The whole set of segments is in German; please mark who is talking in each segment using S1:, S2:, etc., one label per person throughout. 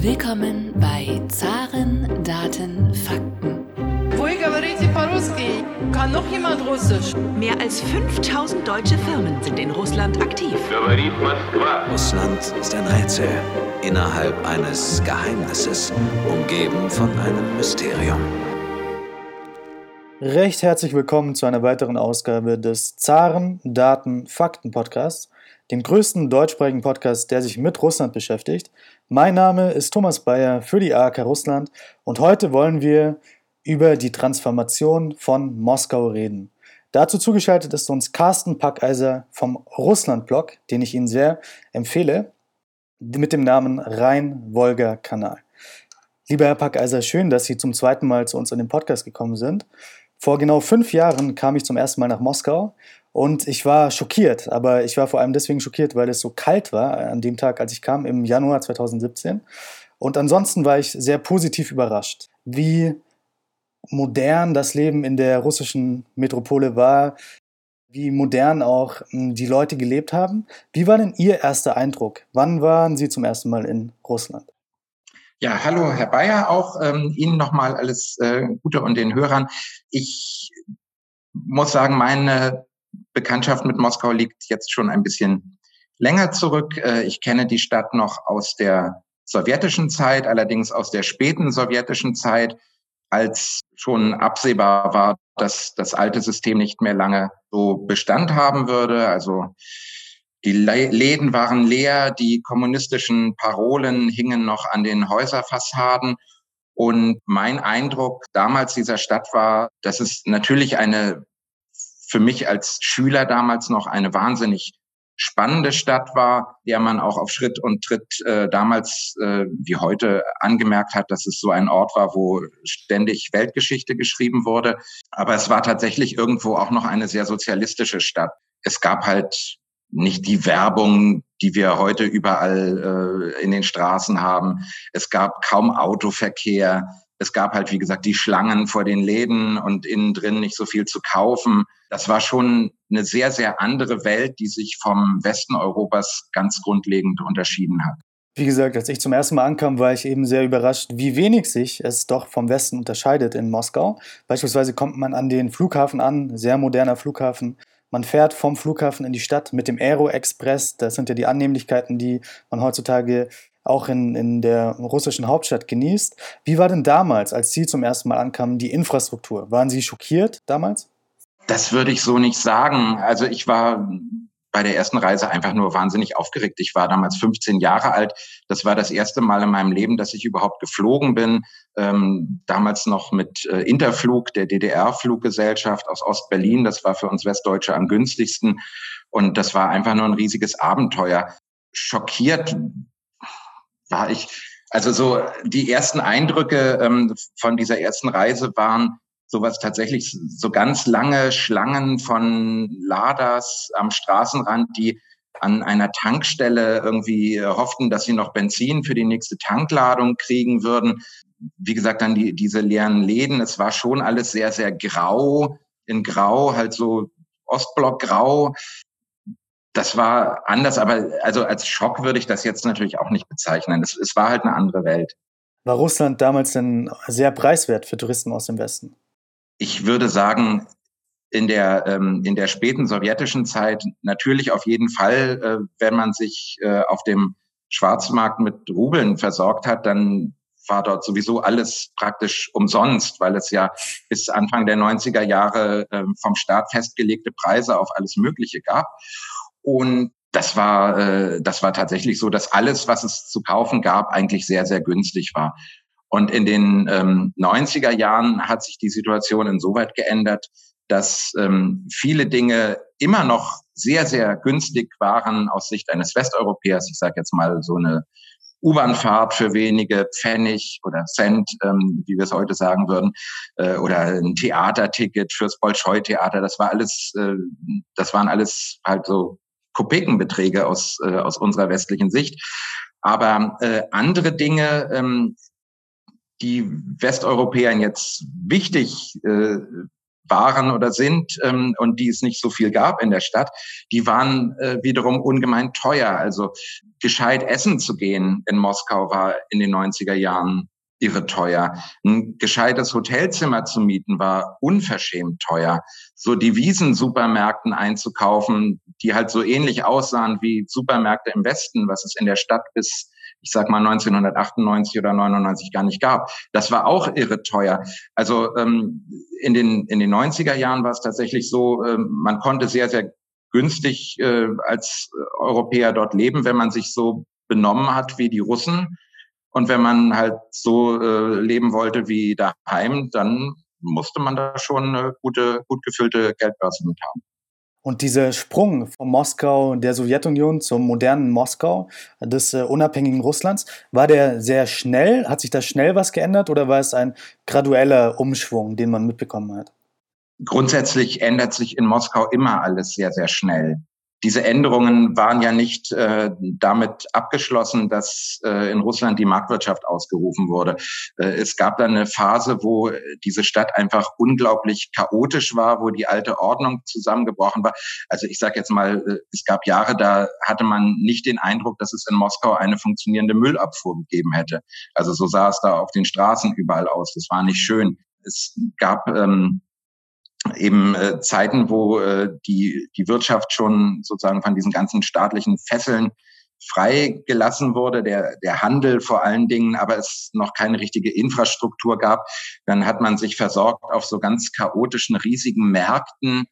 S1: Willkommen bei Zaren, Daten, Fakten.
S2: Kann noch jemand Russisch?
S3: Mehr als 5000 deutsche Firmen sind in Russland aktiv.
S4: Russland ist ein Rätsel innerhalb eines Geheimnisses, umgeben von einem Mysterium.
S5: Recht herzlich willkommen zu einer weiteren Ausgabe des Zaren Daten Fakten Podcasts, dem größten deutschsprachigen Podcast, der sich mit Russland beschäftigt. Mein Name ist Thomas Bayer für die AK Russland und heute wollen wir über die Transformation von Moskau reden. Dazu zugeschaltet ist uns Carsten Packeiser vom Russland-Blog, den ich Ihnen sehr empfehle, mit dem Namen Rhein-Wolga-Kanal. Lieber Herr Packeiser, schön, dass Sie zum zweiten Mal zu uns in den Podcast gekommen sind. Vor genau fünf Jahren kam ich zum ersten Mal nach Moskau und ich war schockiert. Aber ich war vor allem deswegen schockiert, weil es so kalt war an dem Tag, als ich kam, im Januar 2017. Und ansonsten war ich sehr positiv überrascht, wie modern das Leben in der russischen Metropole war, wie modern auch hm, die Leute gelebt haben. Wie war denn Ihr erster Eindruck? Wann waren Sie zum ersten Mal in Russland?
S6: Ja, hallo Herr Bayer, auch ähm, Ihnen nochmal alles äh, Gute und den Hörern. Ich muss sagen, meine Bekanntschaft mit Moskau liegt jetzt schon ein bisschen länger zurück. Äh, ich kenne die Stadt noch aus der sowjetischen Zeit, allerdings aus der späten sowjetischen Zeit, als schon absehbar war, dass das alte System nicht mehr lange so Bestand haben würde. Also die Läden waren leer, die kommunistischen Parolen hingen noch an den Häuserfassaden. Und mein Eindruck damals dieser Stadt war, dass es natürlich eine, für mich als Schüler damals noch eine wahnsinnig spannende Stadt war, der man auch auf Schritt und Tritt äh, damals äh, wie heute angemerkt hat, dass es so ein Ort war, wo ständig Weltgeschichte geschrieben wurde. Aber es war tatsächlich irgendwo auch noch eine sehr sozialistische Stadt. Es gab halt nicht die Werbung, die wir heute überall äh, in den Straßen haben. Es gab kaum Autoverkehr. Es gab halt, wie gesagt, die Schlangen vor den Läden und innen drin nicht so viel zu kaufen. Das war schon eine sehr, sehr andere Welt, die sich vom Westen Europas ganz grundlegend unterschieden hat.
S5: Wie gesagt, als ich zum ersten Mal ankam, war ich eben sehr überrascht, wie wenig sich es doch vom Westen unterscheidet in Moskau. Beispielsweise kommt man an den Flughafen an, sehr moderner Flughafen. Man fährt vom Flughafen in die Stadt mit dem Aero Express. Das sind ja die Annehmlichkeiten, die man heutzutage auch in, in der russischen Hauptstadt genießt. Wie war denn damals, als Sie zum ersten Mal ankamen, die Infrastruktur? Waren Sie schockiert damals?
S6: Das würde ich so nicht sagen. Also ich war bei der ersten Reise einfach nur wahnsinnig aufgeregt. Ich war damals 15 Jahre alt. Das war das erste Mal in meinem Leben, dass ich überhaupt geflogen bin. Ähm, damals noch mit äh, Interflug, der DDR-Fluggesellschaft aus Ostberlin. Das war für uns Westdeutsche am günstigsten. Und das war einfach nur ein riesiges Abenteuer. Schockiert war ich. Also so die ersten Eindrücke ähm, von dieser ersten Reise waren, sowas tatsächlich so ganz lange Schlangen von Laders am Straßenrand, die an einer Tankstelle irgendwie hofften, dass sie noch Benzin für die nächste Tankladung kriegen würden. Wie gesagt, dann die, diese leeren Läden. Es war schon alles sehr, sehr grau. In Grau, halt so Ostblock-Grau. Das war anders, aber also als Schock würde ich das jetzt natürlich auch nicht bezeichnen. Es, es war halt eine andere Welt.
S5: War Russland damals denn sehr preiswert für Touristen aus dem Westen?
S6: ich würde sagen, in der, ähm, in der späten sowjetischen Zeit natürlich auf jeden Fall, äh, wenn man sich äh, auf dem Schwarzmarkt mit Rubeln versorgt hat, dann war dort sowieso alles praktisch umsonst, weil es ja bis Anfang der 90er Jahre äh, vom Staat festgelegte Preise auf alles Mögliche gab. Und das war, äh, das war tatsächlich so, dass alles, was es zu kaufen gab, eigentlich sehr, sehr günstig war. Und in den ähm, 90er Jahren hat sich die Situation insoweit geändert, dass ähm, viele Dinge immer noch sehr, sehr günstig waren aus Sicht eines Westeuropäers. Ich sage jetzt mal so eine U-Bahn-Fahrt für wenige Pfennig oder Cent, ähm, wie wir es heute sagen würden, äh, oder ein Theaterticket fürs Bolschoi-Theater. Das war alles, äh, das waren alles halt so Kopekenbeträge aus äh, aus unserer westlichen Sicht. Aber äh, andere Dinge, ähm, die Westeuropäern jetzt wichtig äh, waren oder sind ähm, und die es nicht so viel gab in der Stadt, die waren äh, wiederum ungemein teuer. Also gescheit essen zu gehen in Moskau war in den 90er Jahren irre teuer. Ein gescheites Hotelzimmer zu mieten war unverschämt teuer. So Devisen-Supermärkten einzukaufen, die halt so ähnlich aussahen wie Supermärkte im Westen, was es in der Stadt bis ich sag mal 1998 oder 99 gar nicht gab. Das war auch irre teuer. Also ähm, in den in den 90er Jahren war es tatsächlich so, äh, man konnte sehr sehr günstig äh, als Europäer dort leben, wenn man sich so benommen hat wie die Russen. Und wenn man halt so äh, leben wollte wie daheim, dann musste man da schon eine gute, gut gefüllte Geldbörse mit haben.
S5: Und dieser Sprung von Moskau, der Sowjetunion zum modernen Moskau, des äh, unabhängigen Russlands, war der sehr schnell? Hat sich da schnell was geändert oder war es ein gradueller Umschwung, den man mitbekommen hat?
S6: Grundsätzlich ändert sich in Moskau immer alles sehr, sehr schnell diese Änderungen waren ja nicht äh, damit abgeschlossen, dass äh, in Russland die Marktwirtschaft ausgerufen wurde. Äh, es gab dann eine Phase, wo diese Stadt einfach unglaublich chaotisch war, wo die alte Ordnung zusammengebrochen war. Also ich sage jetzt mal, äh, es gab Jahre, da hatte man nicht den Eindruck, dass es in Moskau eine funktionierende Müllabfuhr gegeben hätte. Also so sah es da auf den Straßen überall aus. Das war nicht schön. Es gab ähm, eben äh, Zeiten, wo äh, die, die Wirtschaft schon sozusagen von diesen ganzen staatlichen Fesseln freigelassen wurde, der, der Handel vor allen Dingen, aber es noch keine richtige Infrastruktur gab. Dann hat man sich versorgt auf so ganz chaotischen, riesigen Märkten,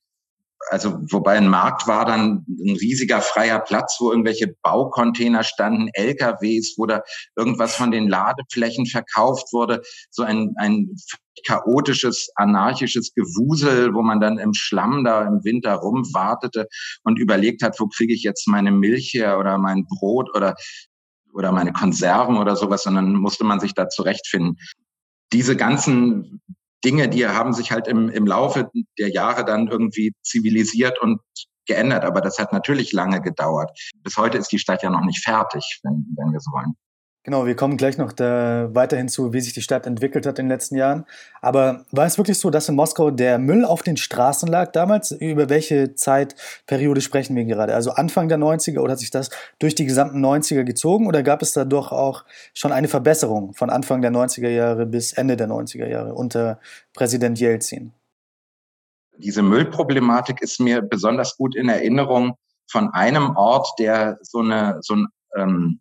S6: also wobei ein Markt war dann ein riesiger freier Platz, wo irgendwelche Baucontainer standen, LKWs, wo da irgendwas von den Ladeflächen verkauft wurde, so ein, ein chaotisches, anarchisches Gewusel, wo man dann im Schlamm da im Winter rumwartete und überlegt hat, wo kriege ich jetzt meine Milch her oder mein Brot oder oder meine Konserven oder sowas, sondern musste man sich da zurechtfinden. Diese ganzen Dinge, die haben sich halt im, im Laufe der Jahre dann irgendwie zivilisiert und geändert. Aber das hat natürlich lange gedauert. Bis heute ist die Stadt ja noch nicht fertig, wenn, wenn wir so wollen.
S5: Genau, wir kommen gleich noch da weiterhin zu, wie sich die Stadt entwickelt hat in den letzten Jahren. Aber war es wirklich so, dass in Moskau der Müll auf den Straßen lag damals? Über welche Zeitperiode sprechen wir gerade? Also Anfang der 90er oder hat sich das durch die gesamten 90er gezogen oder gab es da doch auch schon eine Verbesserung von Anfang der 90er Jahre bis Ende der 90er Jahre unter Präsident Jelzin?
S6: Diese Müllproblematik ist mir besonders gut in Erinnerung von einem Ort, der so eine, so ein, ähm,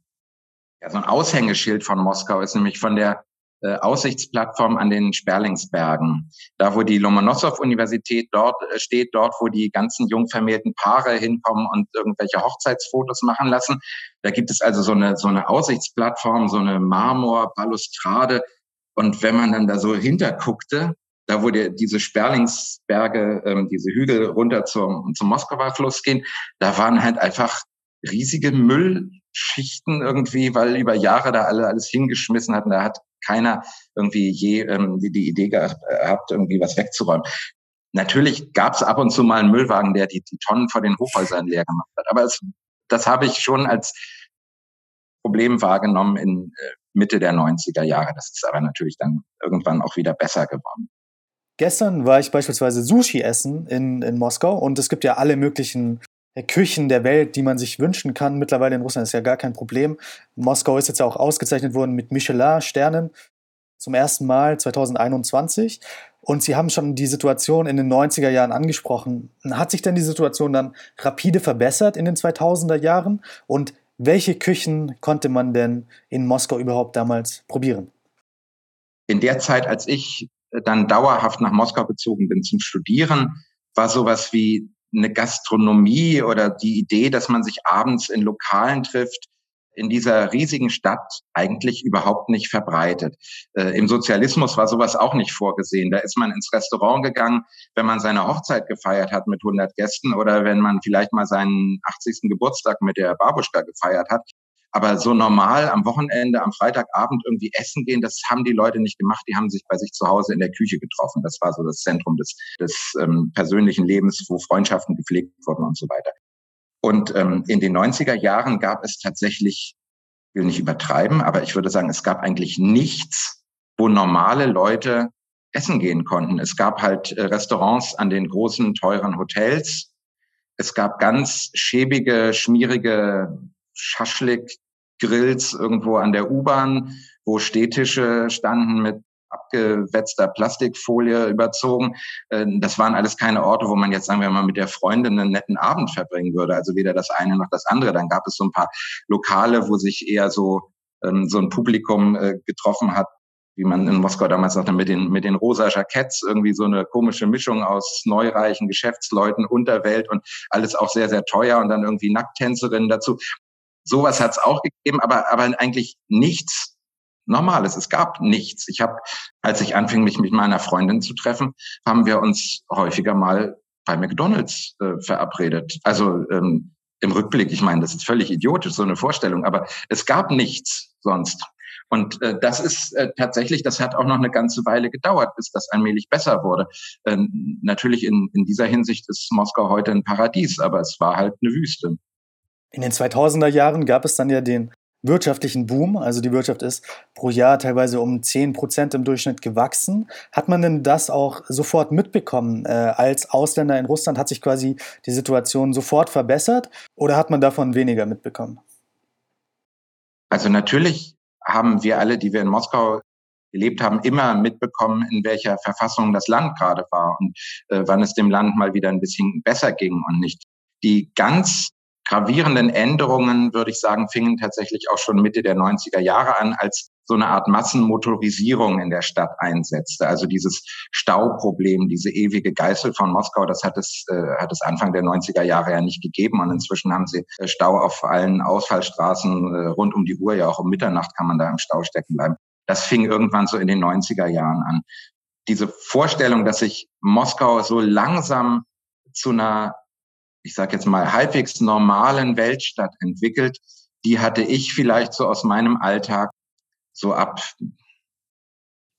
S6: ja, so ein Aushängeschild von Moskau ist, nämlich von der äh, Aussichtsplattform an den Sperlingsbergen. Da, wo die Lomonossow-Universität dort äh, steht, dort, wo die ganzen jung vermählten Paare hinkommen und irgendwelche Hochzeitsfotos machen lassen. Da gibt es also so eine, so eine Aussichtsplattform, so eine Marmorbalustrade. Und wenn man dann da so hinterguckte, da wo die, diese Sperlingsberge, ähm, diese Hügel runter zum, zum Moskauer Fluss gehen, da waren halt einfach riesige Müllschichten irgendwie, weil über Jahre da alle alles hingeschmissen hatten. Da hat keiner irgendwie je ähm, die, Idee gehabt, irgendwie was wegzuräumen. Natürlich gab es ab und zu mal einen Müllwagen, der die, die Tonnen vor den Hochhäusern leer gemacht hat. Aber es, das habe ich schon als Problem wahrgenommen in äh, Mitte der 90er Jahre. Das ist aber natürlich dann irgendwann auch wieder besser geworden.
S5: Gestern war ich beispielsweise Sushi essen in, in Moskau und es gibt ja alle möglichen Küchen der Welt, die man sich wünschen kann. Mittlerweile in Russland ist ja gar kein Problem. Moskau ist jetzt ja auch ausgezeichnet worden mit Michelin-Sternen zum ersten Mal 2021. Und Sie haben schon die Situation in den 90er Jahren angesprochen. Hat sich denn die Situation dann rapide verbessert in den 2000er Jahren? Und welche Küchen konnte man denn in Moskau überhaupt damals probieren?
S6: In der Zeit, als ich dann dauerhaft nach Moskau gezogen bin zum Studieren, war sowas wie eine Gastronomie oder die Idee, dass man sich abends in Lokalen trifft, in dieser riesigen Stadt eigentlich überhaupt nicht verbreitet. Äh, Im Sozialismus war sowas auch nicht vorgesehen. Da ist man ins Restaurant gegangen, wenn man seine Hochzeit gefeiert hat mit 100 Gästen oder wenn man vielleicht mal seinen 80. Geburtstag mit der Babuschka gefeiert hat. Aber so normal am Wochenende, am Freitagabend irgendwie essen gehen, das haben die Leute nicht gemacht. Die haben sich bei sich zu Hause in der Küche getroffen. Das war so das Zentrum des, des ähm, persönlichen Lebens, wo Freundschaften gepflegt wurden und so weiter. Und ähm, in den 90er Jahren gab es tatsächlich, ich will nicht übertreiben, aber ich würde sagen, es gab eigentlich nichts, wo normale Leute essen gehen konnten. Es gab halt äh, Restaurants an den großen, teuren Hotels. Es gab ganz schäbige, schmierige Schaschlik-Grills irgendwo an der U-Bahn, wo Stehtische standen mit abgewetzter Plastikfolie überzogen. Äh, das waren alles keine Orte, wo man jetzt, sagen wir mal, mit der Freundin einen netten Abend verbringen würde. Also weder das eine noch das andere. Dann gab es so ein paar Lokale, wo sich eher so, ähm, so ein Publikum äh, getroffen hat, wie man in Moskau damals sagte, mit den, mit den rosa Jacketts, irgendwie so eine komische Mischung aus neureichen Geschäftsleuten, Unterwelt und alles auch sehr, sehr teuer und dann irgendwie Nackttänzerinnen dazu. Sowas hat es auch gegeben, aber, aber eigentlich nichts Normales. Es gab nichts. Ich habe, als ich anfing, mich mit meiner Freundin zu treffen, haben wir uns häufiger mal bei McDonald's äh, verabredet. Also ähm, im Rückblick, ich meine, das ist völlig idiotisch, so eine Vorstellung, aber es gab nichts sonst. Und äh, das ist äh, tatsächlich, das hat auch noch eine ganze Weile gedauert, bis das allmählich besser wurde. Ähm, natürlich in, in dieser Hinsicht ist Moskau heute ein Paradies, aber es war halt eine Wüste.
S5: In den 2000er Jahren gab es dann ja den wirtschaftlichen Boom, also die Wirtschaft ist pro Jahr teilweise um 10 Prozent im Durchschnitt gewachsen. Hat man denn das auch sofort mitbekommen? Äh, als Ausländer in Russland hat sich quasi die Situation sofort verbessert oder hat man davon weniger mitbekommen?
S6: Also natürlich haben wir alle, die wir in Moskau gelebt haben, immer mitbekommen, in welcher Verfassung das Land gerade war und äh, wann es dem Land mal wieder ein bisschen besser ging und nicht. Die ganz gravierenden Änderungen, würde ich sagen, fingen tatsächlich auch schon Mitte der 90er Jahre an, als so eine Art Massenmotorisierung in der Stadt einsetzte. Also dieses Stauproblem, diese ewige Geißel von Moskau, das hat es, äh, hat es Anfang der 90er Jahre ja nicht gegeben. Und inzwischen haben sie äh, Stau auf allen Ausfallstraßen äh, rund um die Uhr. Ja, auch um Mitternacht kann man da im Stau stecken bleiben. Das fing irgendwann so in den 90er Jahren an. Diese Vorstellung, dass sich Moskau so langsam zu einer ich sage jetzt mal, halbwegs normalen Weltstadt entwickelt, die hatte ich vielleicht so aus meinem Alltag so ab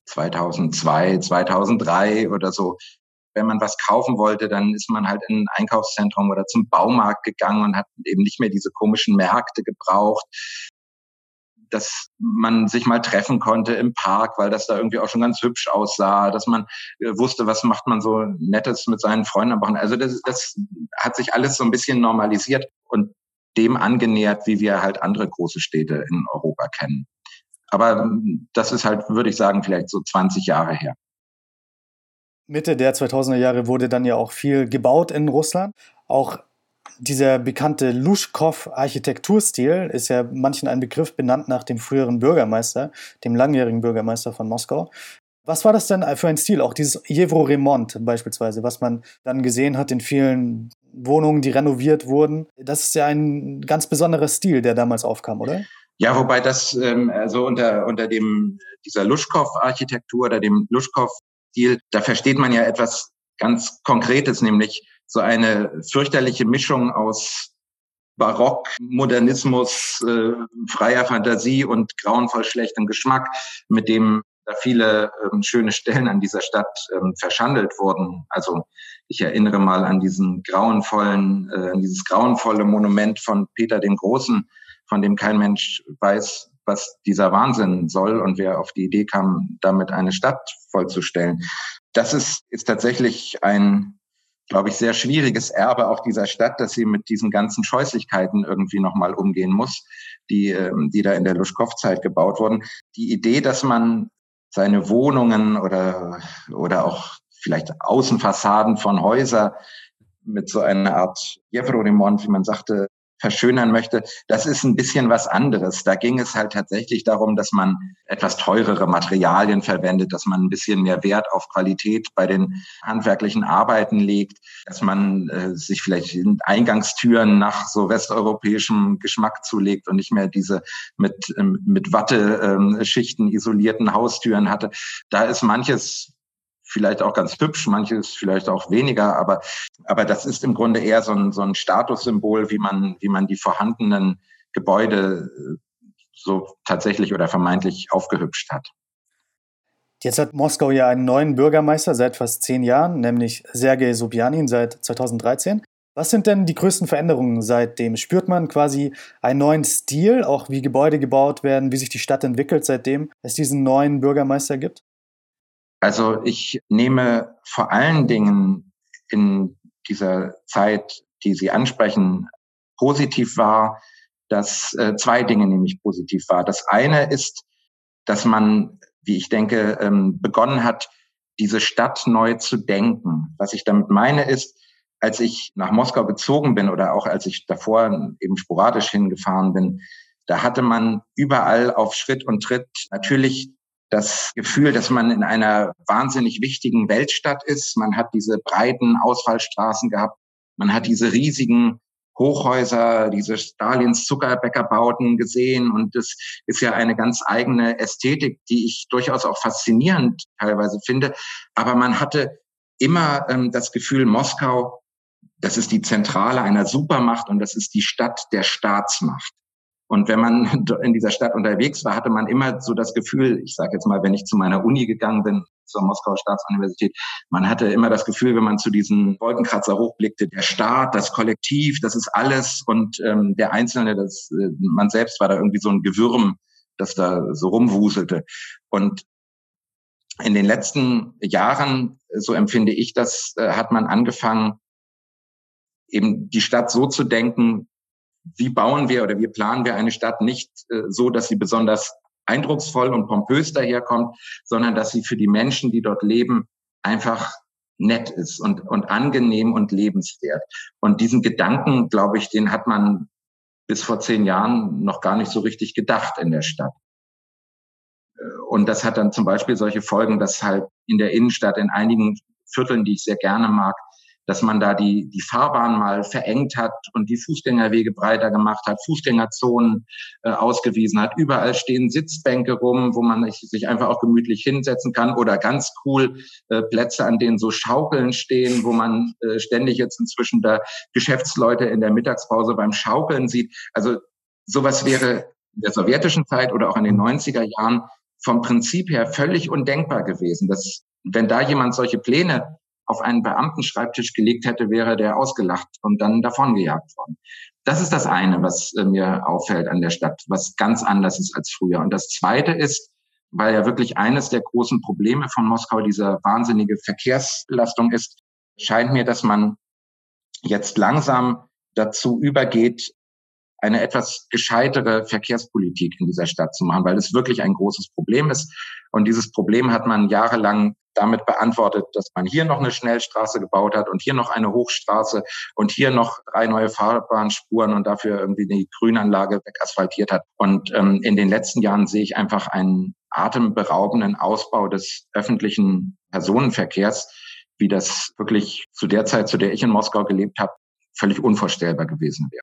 S6: 2002, 2003 oder so. Wenn man was kaufen wollte, dann ist man halt in ein Einkaufszentrum oder zum Baumarkt gegangen und hat eben nicht mehr diese komischen Märkte gebraucht dass man sich mal treffen konnte im Park, weil das da irgendwie auch schon ganz hübsch aussah, dass man äh, wusste, was macht man so Nettes mit seinen Freunden am Wochenende. Also das, das hat sich alles so ein bisschen normalisiert und dem angenähert, wie wir halt andere große Städte in Europa kennen. Aber ähm, das ist halt, würde ich sagen, vielleicht so 20 Jahre her.
S5: Mitte der 2000er Jahre wurde dann ja auch viel gebaut in Russland. Auch dieser bekannte Luschkow-Architekturstil ist ja manchen ein Begriff benannt nach dem früheren Bürgermeister, dem langjährigen Bürgermeister von Moskau. Was war das denn für ein Stil? Auch dieses Jevroremont beispielsweise, was man dann gesehen hat in vielen Wohnungen, die renoviert wurden. Das ist ja ein ganz besonderer Stil, der damals aufkam, oder?
S6: Ja, wobei das ähm, also unter, unter dem dieser Luschkow-Architektur oder dem Luschkow-Stil, da versteht man ja etwas ganz Konkretes, nämlich so eine fürchterliche Mischung aus Barock, Modernismus, äh, freier Fantasie und grauenvoll schlechtem Geschmack, mit dem da viele ähm, schöne Stellen an dieser Stadt ähm, verschandelt wurden. Also ich erinnere mal an diesen grauenvollen, äh, dieses grauenvolle Monument von Peter dem Großen, von dem kein Mensch weiß, was dieser Wahnsinn soll und wer auf die Idee kam, damit eine Stadt vollzustellen. Das ist, ist tatsächlich ein glaube ich, sehr schwieriges Erbe auch dieser Stadt, dass sie mit diesen ganzen Scheußlichkeiten irgendwie nochmal umgehen muss, die, ähm, die da in der Luschkow-Zeit gebaut wurden. Die Idee, dass man seine Wohnungen oder, oder auch vielleicht Außenfassaden von Häusern mit so einer Art Jevro-Remont, wie man sagte, verschönern möchte, das ist ein bisschen was anderes. Da ging es halt tatsächlich darum, dass man etwas teurere Materialien verwendet, dass man ein bisschen mehr Wert auf Qualität bei den handwerklichen Arbeiten legt, dass man äh, sich vielleicht Eingangstüren nach so westeuropäischem Geschmack zulegt und nicht mehr diese mit, ähm, mit Watteschichten ähm, isolierten Haustüren hatte. Da ist manches vielleicht auch ganz hübsch, manches vielleicht auch weniger, aber, aber das ist im Grunde eher so ein, so ein Statussymbol, wie man, wie man die vorhandenen Gebäude äh, so tatsächlich oder vermeintlich aufgehübscht hat.
S5: Jetzt hat Moskau ja einen neuen Bürgermeister seit fast zehn Jahren, nämlich Sergei Sobjanin seit 2013. Was sind denn die größten Veränderungen seitdem? Spürt man quasi einen neuen Stil, auch wie Gebäude gebaut werden, wie sich die Stadt entwickelt, seitdem es diesen neuen Bürgermeister gibt?
S6: Also ich nehme vor allen Dingen in dieser Zeit, die Sie ansprechen, positiv wahr, dass äh, zwei Dinge nämlich positiv war. Das eine ist, dass man, wie ich denke, ähm, begonnen hat, diese Stadt neu zu denken. Was ich damit meine ist, als ich nach Moskau gezogen bin oder auch als ich davor eben sporadisch hingefahren bin, da hatte man überall auf Schritt und Tritt natürlich das Gefühl, dass man in einer wahnsinnig wichtigen Weltstadt ist. Man hat diese breiten Ausfallstraßen gehabt. Man hat diese riesigen Hochhäuser, diese Stalins Zuckerbäckerbauten gesehen. Und das ist ja eine ganz eigene Ästhetik, die ich durchaus auch faszinierend teilweise finde. Aber man hatte immer ähm, das Gefühl, Moskau, das ist die Zentrale einer Supermacht und das ist die Stadt der Staatsmacht. Und wenn man in dieser Stadt unterwegs war, hatte man immer so das Gefühl, ich sage jetzt mal, wenn ich zu meiner Uni gegangen bin, zur Moskauer Staatsuniversität, man hatte immer das Gefühl, wenn man zu diesen Wolkenkratzer hochblickte, der Staat, das Kollektiv, das ist alles und ähm, der Einzelne, das, äh, man selbst war da irgendwie so ein Gewürm, das da so rumwuselte. Und in den letzten Jahren, so empfinde ich das, äh, hat man angefangen, eben die Stadt so zu denken, wie bauen wir oder wie planen wir eine Stadt nicht äh, so, dass sie besonders eindrucksvoll und pompös daherkommt, sondern dass sie für die Menschen, die dort leben, einfach nett ist und, und angenehm und lebenswert. Und diesen Gedanken, glaube ich, den hat man bis vor zehn Jahren noch gar nicht so richtig gedacht in der Stadt. Äh, und das hat dann zum Beispiel solche Folgen, dass halt in der Innenstadt, in einigen Vierteln, die ich sehr gerne mag, dass man da die, die Fahrbahn mal verengt hat und die Fußgängerwege breiter gemacht hat, Fußgängerzonen äh, ausgewiesen hat. Überall stehen Sitzbänke rum, wo man sich einfach auch gemütlich hinsetzen kann oder ganz cool äh, Plätze, an denen so Schaukeln stehen, wo man äh, ständig jetzt inzwischen da Geschäftsleute in der Mittagspause beim Schaukeln sieht. Also sowas wäre in der sowjetischen Zeit oder auch in den 90er Jahren vom Prinzip her völlig undenkbar gewesen. Dass, wenn da jemand solche Pläne auf einen Beamtenschreibtisch gelegt hätte, wäre der ausgelacht und dann davongejagt worden. Das ist das eine, was äh, mir auffällt an der Stadt, was ganz anders ist als früher. Und das zweite ist, weil ja wirklich eines der großen Probleme von Moskau diese wahnsinnige Verkehrsbelastung ist, scheint mir, dass man jetzt langsam dazu übergeht, eine etwas gescheitere Verkehrspolitik in dieser Stadt zu machen, weil es wirklich ein großes Problem ist. Und dieses Problem hat man jahrelang damit beantwortet, dass man hier noch eine Schnellstraße gebaut hat und hier noch eine Hochstraße und hier noch drei neue Fahrbahnspuren und dafür irgendwie die Grünanlage wegasphaltiert hat. Und ähm, in den letzten Jahren sehe ich einfach einen atemberaubenden Ausbau des öffentlichen Personenverkehrs, wie das wirklich zu der Zeit, zu der ich in Moskau gelebt habe, völlig unvorstellbar gewesen wäre.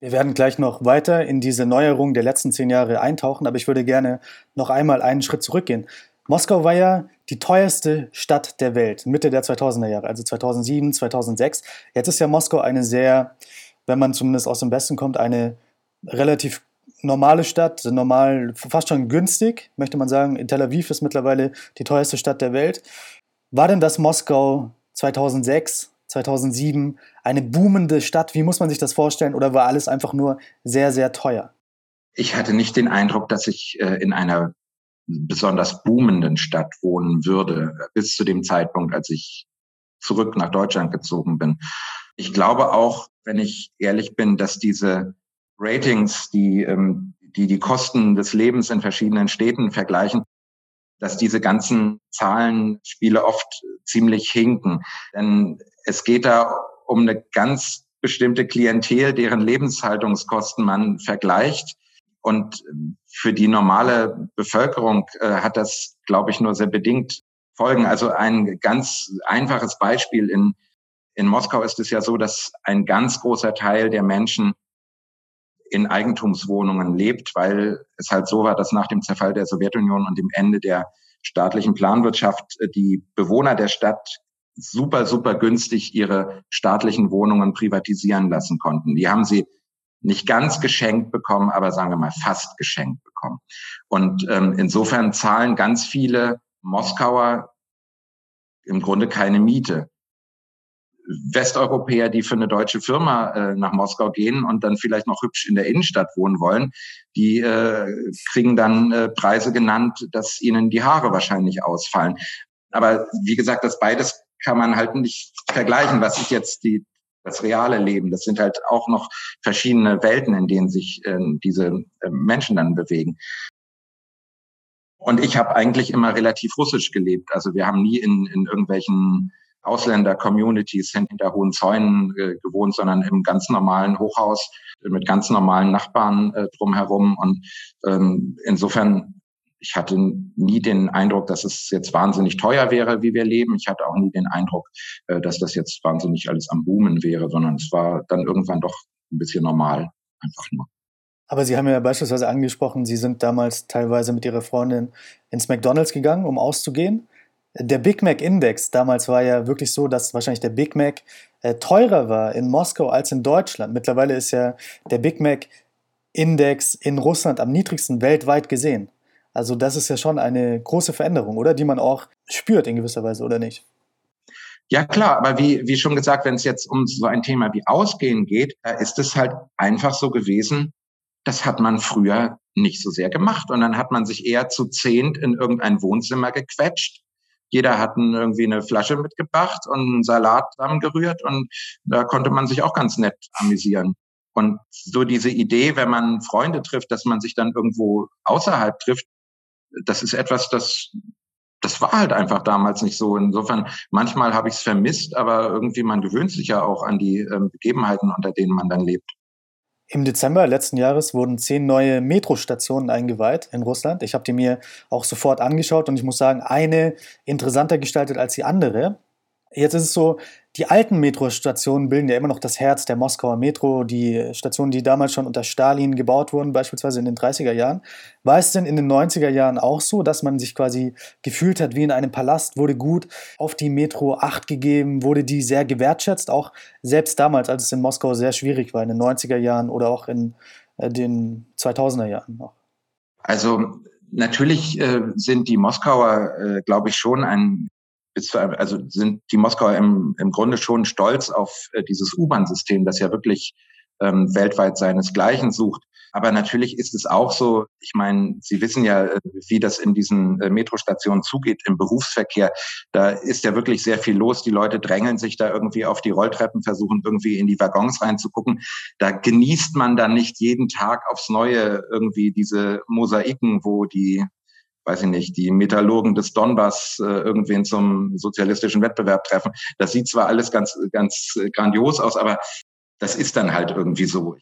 S5: Wir werden gleich noch weiter in diese Neuerung der letzten zehn Jahre eintauchen, aber ich würde gerne noch einmal einen Schritt zurückgehen. Moskau war ja die teuerste Stadt der Welt, Mitte der 2000er Jahre, also 2007, 2006. Jetzt ist ja Moskau eine sehr, wenn man zumindest aus dem Westen kommt, eine relativ normale Stadt, normal, fast schon günstig, möchte man sagen. In Tel Aviv ist mittlerweile die teuerste Stadt der Welt. War denn das Moskau 2006, 2007 eine boomende Stadt? Wie muss man sich das vorstellen? Oder war alles einfach nur sehr, sehr teuer?
S6: Ich hatte nicht den Eindruck, dass ich äh, in einer besonders boomenden Stadt wohnen würde, bis zu dem Zeitpunkt, als ich zurück nach Deutschland gezogen bin. Ich glaube auch, wenn ich ehrlich bin, dass diese Ratings, die ähm, die, die Kosten des Lebens in verschiedenen Städten vergleichen, dass diese ganzen Zahlenspiele oft ziemlich hinken. Denn es geht da um eine ganz bestimmte Klientel, deren Lebenshaltungskosten man vergleicht. Und für die normale Bevölkerung äh, hat das, glaube ich, nur sehr bedingt Folgen. Also ein ganz einfaches Beispiel in, in Moskau ist es ja so, dass ein ganz großer Teil der Menschen in Eigentumswohnungen lebt, weil es halt so war, dass nach dem Zerfall der Sowjetunion und dem Ende der staatlichen Planwirtschaft äh, die Bewohner der Stadt super, super günstig ihre staatlichen Wohnungen privatisieren lassen konnten. Die haben sie nicht ganz geschenkt bekommen, aber sagen wir mal fast geschenkt bekommen. Und ähm, insofern zahlen ganz viele Moskauer im Grunde keine Miete. Westeuropäer, die für eine deutsche Firma äh, nach Moskau gehen und dann vielleicht noch hübsch in der Innenstadt wohnen wollen, die äh, kriegen dann äh, Preise genannt, dass ihnen die Haare wahrscheinlich ausfallen. Aber wie gesagt, das beides kann man halt nicht vergleichen. Was ist jetzt die, das reale Leben? Das sind halt auch noch verschiedene Welten, in denen sich äh, diese äh, Menschen dann bewegen. Und ich habe eigentlich immer relativ russisch gelebt. Also wir haben nie in, in irgendwelchen Ausländer-Communities hinter hohen Zäunen äh, gewohnt, sondern im ganz normalen Hochhaus mit ganz normalen Nachbarn äh, drumherum. Und ähm, insofern, ich hatte nie den Eindruck, dass es jetzt wahnsinnig teuer wäre, wie wir leben. Ich hatte auch nie den Eindruck, äh, dass das jetzt wahnsinnig alles am Boomen wäre, sondern es war dann irgendwann doch ein bisschen normal, einfach nur.
S5: Aber Sie haben ja beispielsweise angesprochen, Sie sind damals teilweise mit Ihrer Freundin ins McDonald's gegangen, um auszugehen. Der Big Mac Index damals war ja wirklich so, dass wahrscheinlich der Big Mac äh, teurer war in Moskau als in Deutschland. Mittlerweile ist ja der Big Mac Index in Russland am niedrigsten weltweit gesehen. Also das ist ja schon eine große Veränderung, oder? Die man auch spürt in gewisser Weise, oder nicht?
S6: Ja, klar, aber wie, wie schon gesagt, wenn es jetzt um so ein Thema wie Ausgehen geht, ist es halt einfach so gewesen, das hat man früher nicht so sehr gemacht. Und dann hat man sich eher zu zehnt in irgendein Wohnzimmer gequetscht jeder hat irgendwie eine Flasche mitgebracht und einen Salat zusammengerührt und da konnte man sich auch ganz nett amüsieren. Und so diese Idee, wenn man Freunde trifft, dass man sich dann irgendwo außerhalb trifft, das ist etwas, das das war halt einfach damals nicht so. Insofern, manchmal habe ich es vermisst, aber irgendwie man gewöhnt sich ja auch an die äh, Begebenheiten, unter denen man dann lebt.
S5: Im Dezember letzten Jahres wurden zehn neue Metrostationen eingeweiht in Russland. Ich habe die mir auch sofort angeschaut und ich muss sagen, eine interessanter gestaltet als die andere. Jetzt ist es so, die alten Metrostationen bilden ja immer noch das Herz der Moskauer Metro, die Stationen, die damals schon unter Stalin gebaut wurden, beispielsweise in den 30er Jahren. War es denn in den 90er Jahren auch so, dass man sich quasi gefühlt hat wie in einem Palast, wurde gut auf die Metro Acht gegeben, wurde die sehr gewertschätzt, auch selbst damals, als es in Moskau sehr schwierig war, in den 90er Jahren oder auch in äh, den 2000er Jahren noch?
S6: Also Natürlich äh, sind die Moskauer, äh, glaube ich, schon ein bis zu, also sind die Moskauer im, im Grunde schon stolz auf äh, dieses U-Bahn-System, das ja wirklich ähm, weltweit seinesgleichen sucht. Aber natürlich ist es auch so, ich meine, Sie wissen ja, äh, wie das in diesen äh, Metrostationen zugeht im Berufsverkehr. Da ist ja wirklich sehr viel los. Die Leute drängeln sich da irgendwie auf die Rolltreppen, versuchen irgendwie in die Waggons reinzugucken. Da genießt man dann nicht jeden Tag aufs Neue irgendwie diese Mosaiken, wo die weiß ich nicht, die Metallurgen des Donbass äh, irgendwen zum sozialistischen Wettbewerb treffen. Das sieht zwar alles ganz, ganz grandios aus, aber das ist dann halt irgendwie so.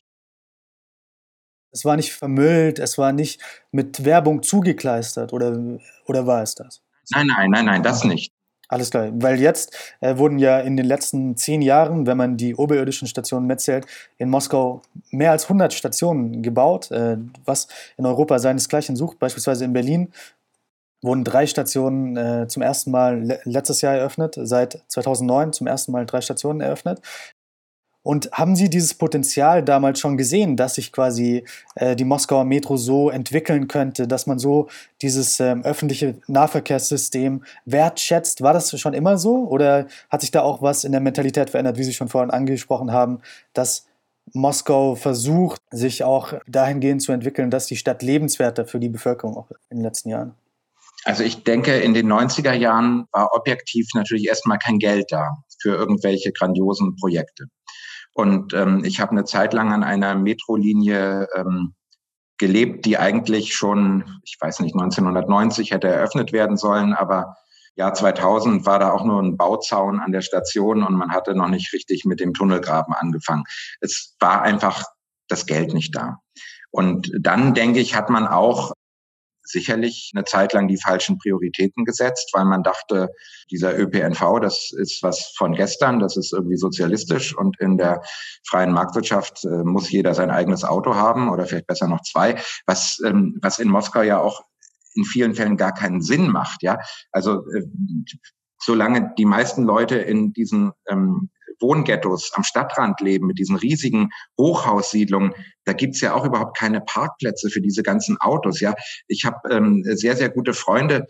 S5: Es war nicht vermüllt, es war nicht mit Werbung zugekleistert oder, oder war es das?
S6: Nein, nein, nein, nein, das nicht.
S5: Alles klar, weil jetzt äh, wurden ja in den letzten zehn Jahren, wenn man die oberirdischen Stationen mitzählt, in Moskau mehr als 100 Stationen gebaut, äh, was in Europa seinesgleichen sucht. Beispielsweise in Berlin wurden drei Stationen äh, zum ersten Mal le letztes Jahr eröffnet, seit 2009 zum ersten Mal drei Stationen eröffnet. Und haben Sie dieses Potenzial damals schon gesehen, dass sich quasi äh, die Moskauer Metro so entwickeln könnte, dass man so dieses ähm, öffentliche Nahverkehrssystem wertschätzt? War das schon immer so oder hat sich da auch was in der Mentalität verändert, wie Sie schon vorhin angesprochen haben, dass Moskau versucht, sich auch dahingehend zu entwickeln, dass die Stadt lebenswerter für die Bevölkerung auch in den letzten Jahren?
S6: Also ich denke, in den 90er Jahren war objektiv natürlich erstmal kein Geld da für irgendwelche grandiosen Projekte. Und ähm, ich habe eine Zeit lang an einer Metrolinie ähm, gelebt, die eigentlich schon, ich weiß nicht, 1990 hätte eröffnet werden sollen, aber Jahr 2000 war da auch nur ein Bauzaun an der Station und man hatte noch nicht richtig mit dem Tunnelgraben angefangen. Es war einfach das Geld nicht da. Und dann, denke ich, hat man auch sicherlich eine Zeit lang die falschen Prioritäten gesetzt, weil man dachte, dieser ÖPNV, das ist was von gestern, das ist irgendwie sozialistisch und in der freien Marktwirtschaft äh, muss jeder sein eigenes Auto haben oder vielleicht besser noch zwei, was, ähm, was in Moskau ja auch in vielen Fällen gar keinen Sinn macht. Ja, also äh, solange die meisten Leute in diesen ähm, Wohnghettos am Stadtrand leben, mit diesen riesigen Hochhaussiedlungen, da gibt's ja auch überhaupt keine Parkplätze für diese ganzen Autos. Ja, ich habe ähm, sehr, sehr gute Freunde,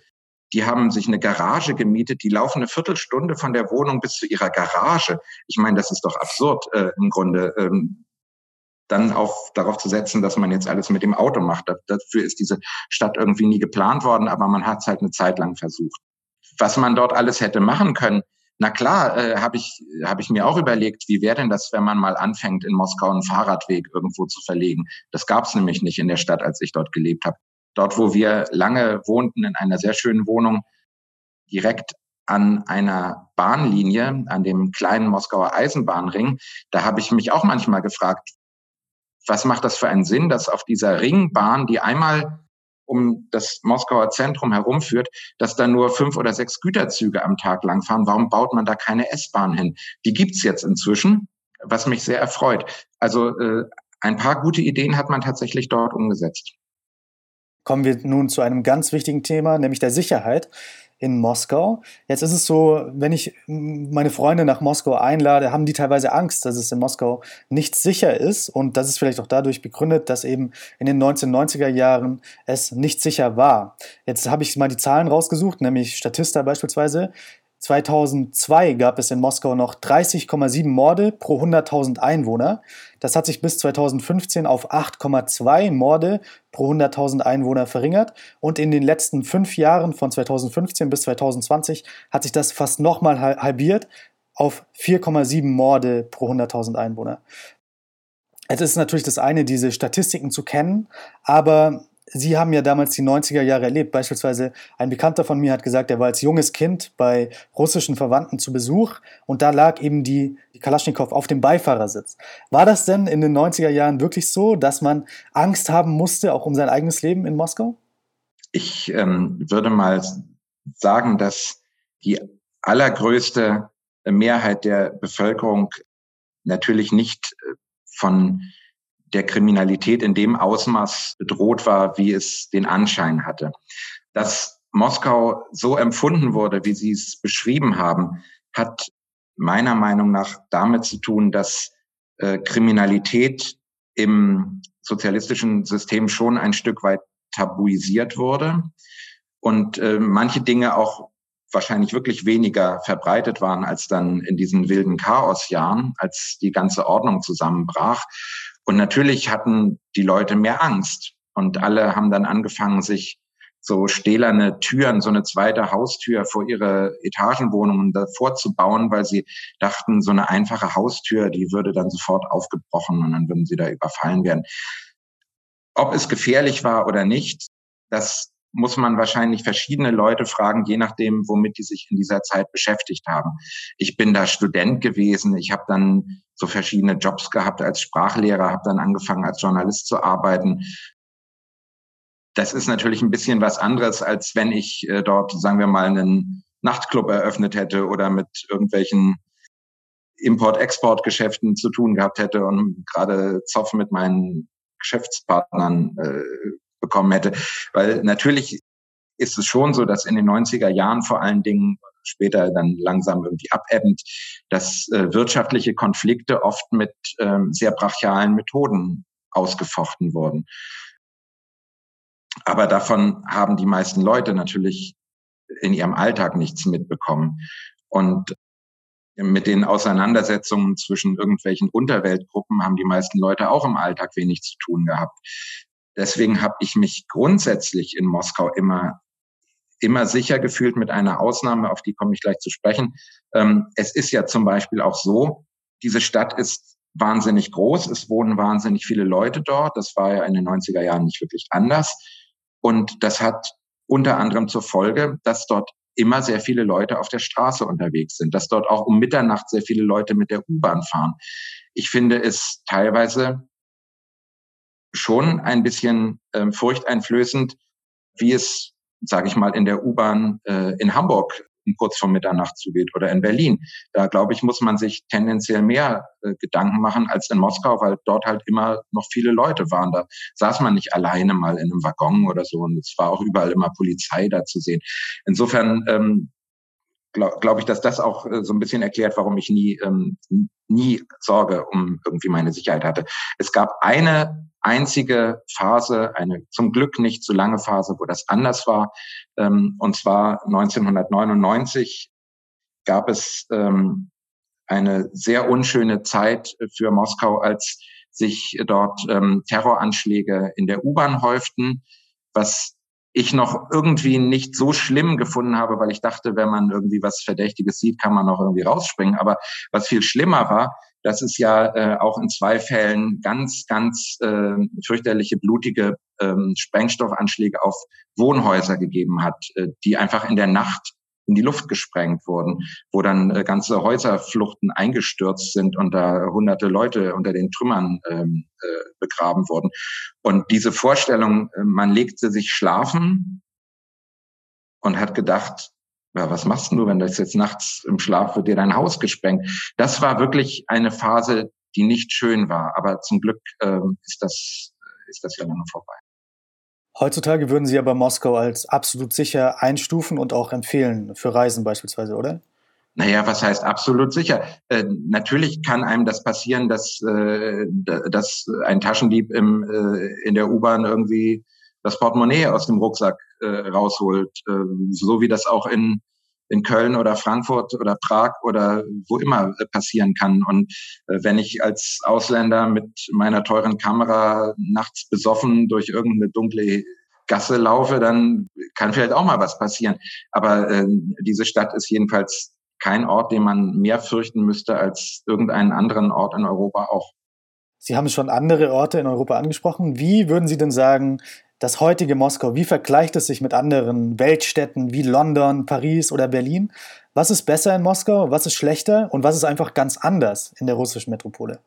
S6: die haben sich eine Garage gemietet, die laufen eine Viertelstunde von der Wohnung bis zu ihrer Garage. Ich meine, das ist doch absurd äh, im Grunde. Ähm, dann auf, darauf zu setzen, dass man jetzt alles mit dem Auto macht. Dafür ist diese Stadt irgendwie nie geplant worden, aber man hat es halt eine Zeit lang versucht. was man dort alles hätte machen können. Na klar, äh, habe ich, hab ich mir auch überlegt, wie wäre denn das, wenn man mal anfängt, in Moskau einen Fahrradweg irgendwo zu verlegen. Das gab es nämlich nicht in der Stadt, als ich dort gelebt habe. Dort, wo wir lange wohnten, in einer sehr schönen Wohnung, direkt an einer Bahnlinie, an dem kleinen Moskauer Eisenbahnring, da habe ich mich auch manchmal gefragt, was macht das für einen Sinn, dass auf dieser Ringbahn, die einmal um das Moskauer Zentrum herumführt, dass da nur fünf oder sechs Güterzüge am Tag langfahren. Warum baut man da keine S-Bahn hin? Die gibt's jetzt inzwischen, was mich sehr erfreut. Also äh, ein paar gute Ideen hat man tatsächlich dort umgesetzt.
S5: Kommen wir nun zu einem ganz wichtigen Thema, nämlich der Sicherheit in Moskau. Jetzt ist es so, wenn ich meine Freunde nach Moskau einlade, haben die teilweise Angst, dass es in Moskau nicht sicher ist. Und das ist vielleicht auch dadurch begründet, dass eben in den 1990er Jahren es nicht sicher war. Jetzt habe ich mal die Zahlen rausgesucht, nämlich Statista beispielsweise. 2002 gab es in Moskau noch 30,7 Morde pro 100.000 Einwohner. Das hat sich bis 2015 auf 8,2 Morde pro 100.000 Einwohner verringert. Und in den letzten fünf Jahren von 2015 bis 2020 hat sich das fast nochmal halbiert auf 4,7 Morde pro 100.000 Einwohner. Es ist natürlich das eine, diese Statistiken zu kennen, aber Sie haben ja damals die 90er Jahre erlebt. Beispielsweise ein Bekannter von mir hat gesagt, er war als junges Kind bei russischen Verwandten zu Besuch und da lag eben die, die Kalaschnikow auf dem Beifahrersitz. War das denn in den 90er Jahren wirklich so, dass man Angst haben musste, auch um sein eigenes Leben in Moskau?
S6: Ich ähm, würde mal sagen, dass die allergrößte Mehrheit der Bevölkerung natürlich nicht äh, von der Kriminalität in dem Ausmaß bedroht war, wie es den Anschein hatte. Dass Moskau so empfunden wurde, wie Sie es beschrieben haben, hat meiner Meinung nach damit zu tun, dass äh, Kriminalität im sozialistischen System schon ein Stück weit tabuisiert wurde und äh, manche Dinge auch wahrscheinlich wirklich weniger verbreitet waren als dann in diesen wilden Chaosjahren, als die ganze Ordnung zusammenbrach. Und natürlich hatten die Leute mehr Angst und alle haben dann angefangen, sich so stählerne Türen, so eine zweite Haustür vor ihre Etagenwohnungen davor zu bauen, weil sie dachten, so eine einfache Haustür, die würde dann sofort aufgebrochen und dann würden sie da überfallen werden. Ob es gefährlich war oder nicht, das muss man wahrscheinlich verschiedene Leute fragen, je nachdem, womit die sich in dieser Zeit beschäftigt haben. Ich bin da Student gewesen. Ich habe dann so verschiedene Jobs gehabt als Sprachlehrer, habe dann angefangen als Journalist zu arbeiten. Das ist natürlich ein bisschen was anderes, als wenn ich äh, dort, sagen wir mal, einen Nachtclub eröffnet hätte oder mit irgendwelchen Import-Export-Geschäften zu tun gehabt hätte und gerade Zoff mit meinen Geschäftspartnern äh, bekommen hätte. Weil natürlich ist es schon so, dass in den 90er Jahren vor allen Dingen später dann langsam irgendwie abebbend, dass äh, wirtschaftliche Konflikte oft mit ähm, sehr brachialen Methoden ausgefochten wurden. Aber davon haben die meisten Leute natürlich in ihrem Alltag nichts mitbekommen. Und mit den Auseinandersetzungen zwischen irgendwelchen Unterweltgruppen haben die meisten Leute auch im Alltag wenig zu tun gehabt. Deswegen habe ich mich grundsätzlich in Moskau immer immer sicher gefühlt mit einer Ausnahme, auf die komme ich gleich zu sprechen. Ähm, es ist ja zum Beispiel auch so, diese Stadt ist wahnsinnig groß, es wohnen wahnsinnig viele Leute dort. Das war ja in den 90er Jahren nicht wirklich anders. Und das hat unter anderem zur Folge, dass dort immer sehr viele Leute auf der Straße unterwegs sind, dass dort auch um Mitternacht sehr viele Leute mit der U-Bahn fahren. Ich finde es teilweise schon ein bisschen äh, furchteinflößend, wie es, sage ich mal, in der U-Bahn äh, in Hamburg kurz vor Mitternacht zugeht oder in Berlin. Da glaube ich, muss man sich tendenziell mehr äh, Gedanken machen als in Moskau, weil dort halt immer noch viele Leute waren. Da saß man nicht alleine mal in einem Waggon oder so und es war auch überall immer Polizei da zu sehen. Insofern ähm, glaube glaub ich, dass das auch äh, so ein bisschen erklärt, warum ich nie, ähm, nie Sorge um irgendwie meine Sicherheit hatte. Es gab eine einzige Phase, eine zum Glück nicht zu lange Phase, wo das anders war. Ähm, und zwar 1999 gab es ähm, eine sehr unschöne Zeit für Moskau, als sich dort ähm, Terroranschläge in der U-Bahn häuften, was ich noch irgendwie nicht so schlimm gefunden habe, weil ich dachte, wenn man irgendwie was Verdächtiges sieht, kann man noch irgendwie rausspringen. Aber was viel schlimmer war, dass es ja äh, auch in zwei Fällen ganz, ganz äh, fürchterliche, blutige ähm, Sprengstoffanschläge auf Wohnhäuser gegeben hat, äh, die einfach in der Nacht in die Luft gesprengt wurden, wo dann äh, ganze Häuserfluchten eingestürzt sind und da hunderte Leute unter den Trümmern ähm, äh, begraben wurden. Und diese Vorstellung, äh, man legte sich schlafen und hat gedacht, ja, was machst du, wenn das jetzt nachts im Schlaf wird dir dein Haus gesprengt? Das war wirklich eine Phase, die nicht schön war. Aber zum Glück ähm, ist das ist das ja lange vorbei.
S5: Heutzutage würden Sie aber Moskau als absolut sicher einstufen und auch empfehlen für Reisen beispielsweise, oder?
S6: Naja, was heißt absolut sicher? Äh, natürlich kann einem das passieren, dass, äh, dass ein Taschendieb im, äh, in der U-Bahn irgendwie das Portemonnaie aus dem Rucksack äh, rausholt, äh, so wie das auch in, in Köln oder Frankfurt oder Prag oder wo immer äh, passieren kann. Und äh, wenn ich als Ausländer mit meiner teuren Kamera nachts besoffen durch irgendeine dunkle Gasse laufe, dann kann vielleicht auch mal was passieren. Aber äh, diese Stadt ist jedenfalls kein Ort, den man mehr fürchten müsste als irgendeinen anderen Ort in Europa auch.
S5: Sie haben schon andere Orte in Europa angesprochen. Wie würden Sie denn sagen, das heutige Moskau, wie vergleicht es sich mit anderen Weltstädten wie London, Paris oder Berlin? Was ist besser in Moskau, was ist schlechter und was ist einfach ganz anders in der russischen Metropole?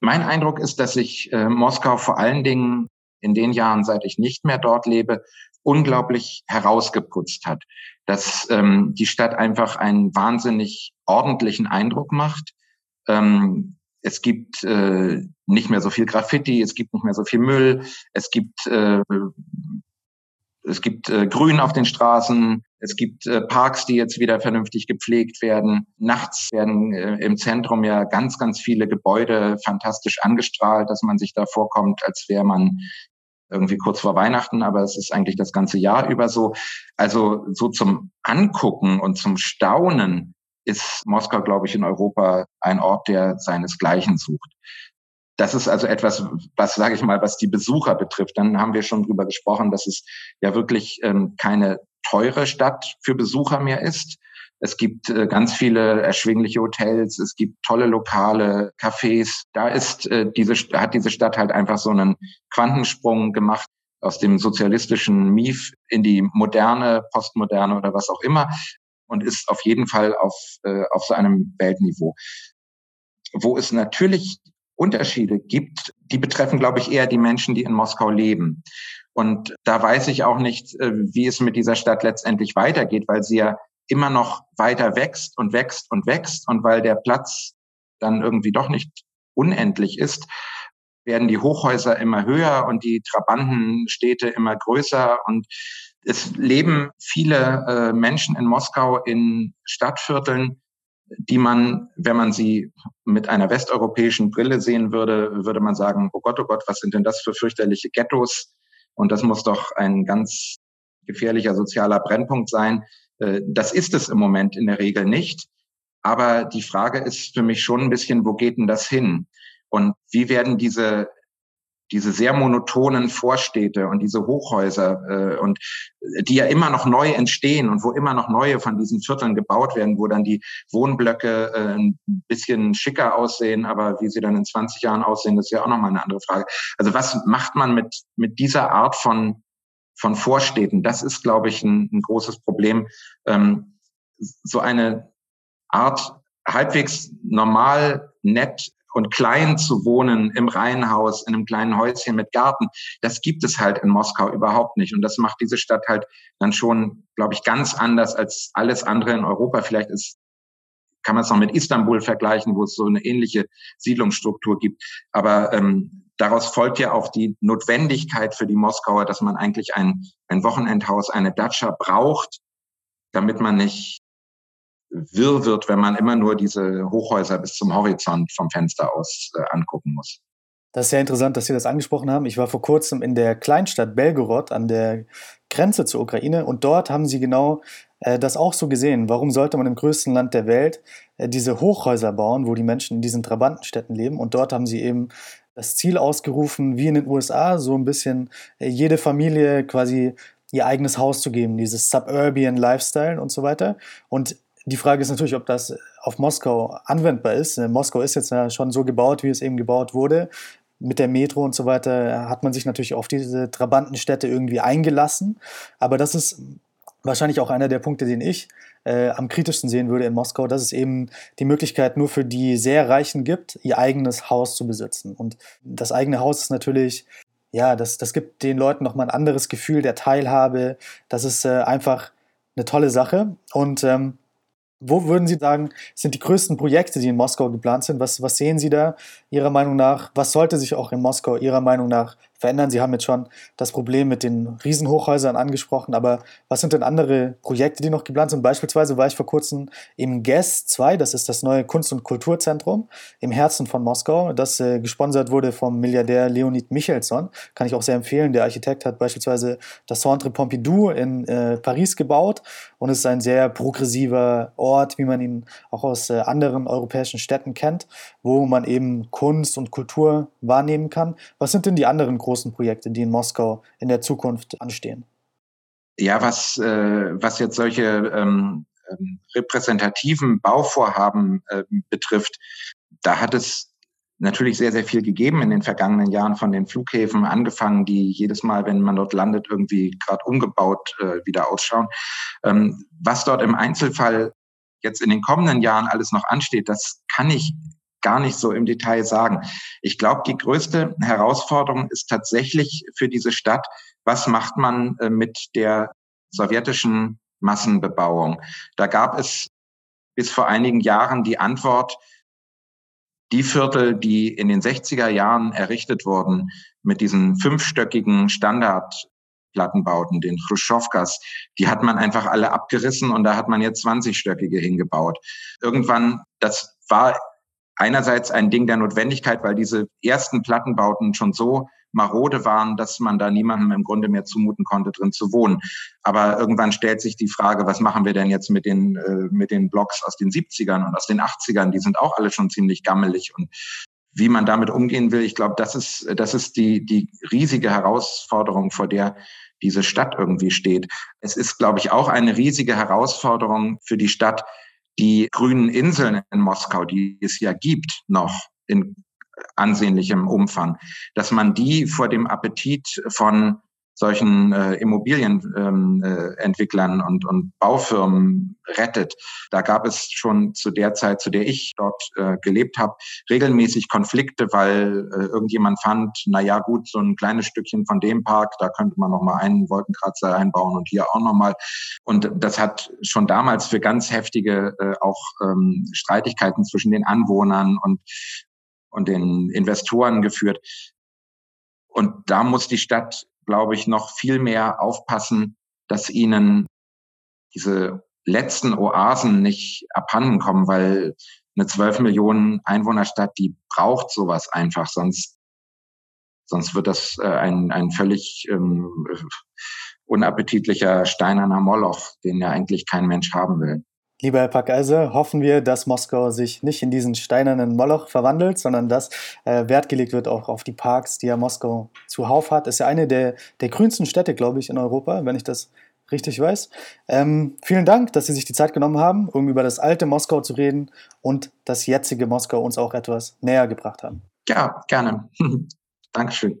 S6: Mein Eindruck ist, dass sich äh, Moskau vor allen Dingen in den Jahren, seit ich nicht mehr dort lebe, unglaublich herausgeputzt hat. Dass ähm, die Stadt einfach einen wahnsinnig ordentlichen Eindruck macht. Ähm, es gibt äh, nicht mehr so viel Graffiti, es gibt nicht mehr so viel Müll, es gibt äh, es gibt äh, Grün auf den Straßen, es gibt äh, Parks, die jetzt wieder vernünftig gepflegt werden. Nachts werden äh, im Zentrum ja ganz, ganz viele Gebäude fantastisch angestrahlt, dass man sich da vorkommt, als wäre man irgendwie kurz vor Weihnachten, aber es ist eigentlich das ganze Jahr über so. Also so zum Angucken und zum Staunen ist Moskau, glaube ich, in Europa ein Ort, der seinesgleichen sucht. Das ist also etwas, was, sage ich mal, was die Besucher betrifft. Dann haben wir schon drüber gesprochen, dass es ja wirklich ähm, keine teure Stadt für Besucher mehr ist. Es gibt äh, ganz viele erschwingliche Hotels, es gibt tolle lokale Cafés. Da ist äh, diese hat diese Stadt halt einfach so einen Quantensprung gemacht aus dem sozialistischen Mief in die moderne, postmoderne oder was auch immer und ist auf jeden Fall auf, äh, auf so einem Weltniveau. Wo es natürlich Unterschiede gibt, die betreffen, glaube ich, eher die Menschen, die in Moskau leben. Und da weiß ich auch nicht, äh, wie es mit dieser Stadt letztendlich weitergeht, weil sie ja immer noch weiter wächst und wächst und wächst und weil der Platz dann irgendwie doch nicht unendlich ist, werden die Hochhäuser immer höher und die Trabantenstädte immer größer und es leben viele äh, Menschen in Moskau in Stadtvierteln, die man, wenn man sie mit einer westeuropäischen Brille sehen würde, würde man sagen, oh Gott, oh Gott, was sind denn das für fürchterliche Ghettos? Und das muss doch ein ganz gefährlicher sozialer Brennpunkt sein. Äh, das ist es im Moment in der Regel nicht. Aber die Frage ist für mich schon ein bisschen, wo geht denn das hin? Und wie werden diese diese sehr monotonen Vorstädte und diese Hochhäuser äh, und die ja immer noch neu entstehen und wo immer noch neue von diesen Vierteln gebaut werden, wo dann die Wohnblöcke äh, ein bisschen schicker aussehen, aber wie sie dann in 20 Jahren aussehen, das ist ja auch nochmal eine andere Frage. Also was macht man mit, mit dieser Art von, von Vorstädten? Das ist, glaube ich, ein, ein großes Problem. Ähm, so eine Art halbwegs normal, nett und klein zu wohnen im Reihenhaus, in einem kleinen Häuschen mit Garten, das gibt es halt in Moskau überhaupt nicht. Und das macht diese Stadt halt dann schon, glaube ich, ganz anders als alles andere in Europa. Vielleicht ist kann man es noch mit Istanbul vergleichen, wo es so eine ähnliche Siedlungsstruktur gibt. Aber ähm, daraus folgt ja auch die Notwendigkeit für die Moskauer, dass man eigentlich ein, ein Wochenendhaus, eine Datscha braucht, damit man nicht wirr wird, wenn man immer nur diese Hochhäuser bis zum Horizont vom Fenster aus äh, angucken muss.
S5: Das ist sehr interessant, dass Sie das angesprochen haben. Ich war vor kurzem in der Kleinstadt Belgorod an der Grenze zur Ukraine und dort haben Sie genau äh, das auch so gesehen. Warum sollte man im größten Land der Welt äh, diese Hochhäuser bauen, wo die Menschen in diesen Trabantenstädten leben? Und dort haben Sie eben das Ziel ausgerufen, wie in den USA, so ein bisschen äh, jede Familie quasi ihr eigenes Haus zu geben, dieses Suburban Lifestyle und so weiter. Und die Frage ist natürlich, ob das auf Moskau anwendbar ist. Äh, Moskau ist jetzt schon so gebaut, wie es eben gebaut wurde. Mit der Metro und so weiter hat man sich natürlich auf diese Trabantenstädte irgendwie eingelassen. Aber das ist wahrscheinlich auch einer der Punkte, den ich äh, am kritischsten sehen würde in Moskau, dass es eben die Möglichkeit nur für die sehr Reichen gibt, ihr eigenes Haus zu besitzen. Und das eigene Haus ist natürlich, ja, das, das gibt den Leuten nochmal ein anderes Gefühl der Teilhabe. Das ist äh, einfach eine tolle Sache. Und ähm, wo würden Sie sagen, sind die größten Projekte, die in Moskau geplant sind? Was, was sehen Sie da Ihrer Meinung nach? Was sollte sich auch in Moskau Ihrer Meinung nach verändern? Sie haben jetzt schon das Problem mit den Riesenhochhäusern angesprochen, aber was sind denn andere Projekte, die noch geplant sind? Beispielsweise war ich vor kurzem im GES 2, das ist das neue Kunst- und Kulturzentrum im Herzen von Moskau, das äh, gesponsert wurde vom Milliardär Leonid Michelson. Kann ich auch sehr empfehlen. Der Architekt hat beispielsweise das Centre Pompidou in äh, Paris gebaut und ist ein sehr progressiver Ort, wie man ihn auch aus äh, anderen europäischen Städten kennt, wo man eben Kunst und Kultur wahrnehmen kann. Was sind denn die anderen großen Projekte, die in Moskau in der Zukunft anstehen?
S6: Ja, was, äh, was jetzt solche ähm, ähm, repräsentativen Bauvorhaben äh, betrifft, da hat es natürlich sehr, sehr viel gegeben in den vergangenen Jahren von den Flughäfen angefangen, die jedes Mal, wenn man dort landet, irgendwie gerade umgebaut äh, wieder ausschauen. Ähm, was dort im Einzelfall jetzt in den kommenden Jahren alles noch ansteht, das kann ich gar nicht so im Detail sagen. Ich glaube, die größte Herausforderung ist tatsächlich für diese Stadt, was macht man äh, mit der sowjetischen Massenbebauung? Da gab es bis vor einigen Jahren die Antwort, die Viertel, die in den 60er Jahren errichtet wurden, mit diesen fünfstöckigen Standardplattenbauten, den Khrushchevkas, die hat man einfach alle abgerissen und da hat man jetzt 20-stöckige hingebaut. Irgendwann, das war einerseits ein Ding der Notwendigkeit, weil diese ersten Plattenbauten schon so marode waren, dass man da niemandem im Grunde mehr zumuten konnte, drin zu wohnen. Aber irgendwann stellt sich die Frage, was machen wir denn jetzt mit den, äh, mit den Blocks aus den 70ern und aus den 80ern? Die sind auch alle schon ziemlich gammelig und wie man damit umgehen will, ich glaube, das ist, das ist die, die riesige Herausforderung, vor der diese Stadt irgendwie steht. Es ist, glaube ich, auch eine riesige Herausforderung für die Stadt, die grünen Inseln in Moskau, die es ja gibt noch in ansehnlichem Umfang, dass man die vor dem Appetit von solchen äh, Immobilienentwicklern ähm, äh, und, und Baufirmen rettet. Da gab es schon zu der Zeit, zu der ich dort äh, gelebt habe, regelmäßig Konflikte, weil äh, irgendjemand fand, na ja gut, so ein kleines Stückchen von dem Park, da könnte man noch mal einen Wolkenkratzer einbauen und hier auch noch mal. Und das hat schon damals für ganz heftige äh, auch ähm, Streitigkeiten zwischen den Anwohnern und und den Investoren geführt. Und da muss die Stadt glaube ich, noch viel mehr aufpassen, dass ihnen diese letzten Oasen nicht abhanden kommen, weil eine 12 Millionen Einwohnerstadt, die braucht sowas einfach, sonst, sonst wird das äh, ein, ein völlig ähm, unappetitlicher steinerner Moloch, den ja eigentlich kein Mensch haben will.
S5: Lieber Herr Packeise, hoffen wir, dass Moskau sich nicht in diesen steinernen Moloch verwandelt, sondern dass äh, Wert gelegt wird auch auf die Parks, die ja Moskau zuhauf hat. Ist ja eine der, der grünsten Städte, glaube ich, in Europa, wenn ich das richtig weiß. Ähm, vielen Dank, dass Sie sich die Zeit genommen haben, um über das alte Moskau zu reden und das jetzige Moskau uns auch etwas näher gebracht haben.
S6: Ja, gerne. Dankeschön.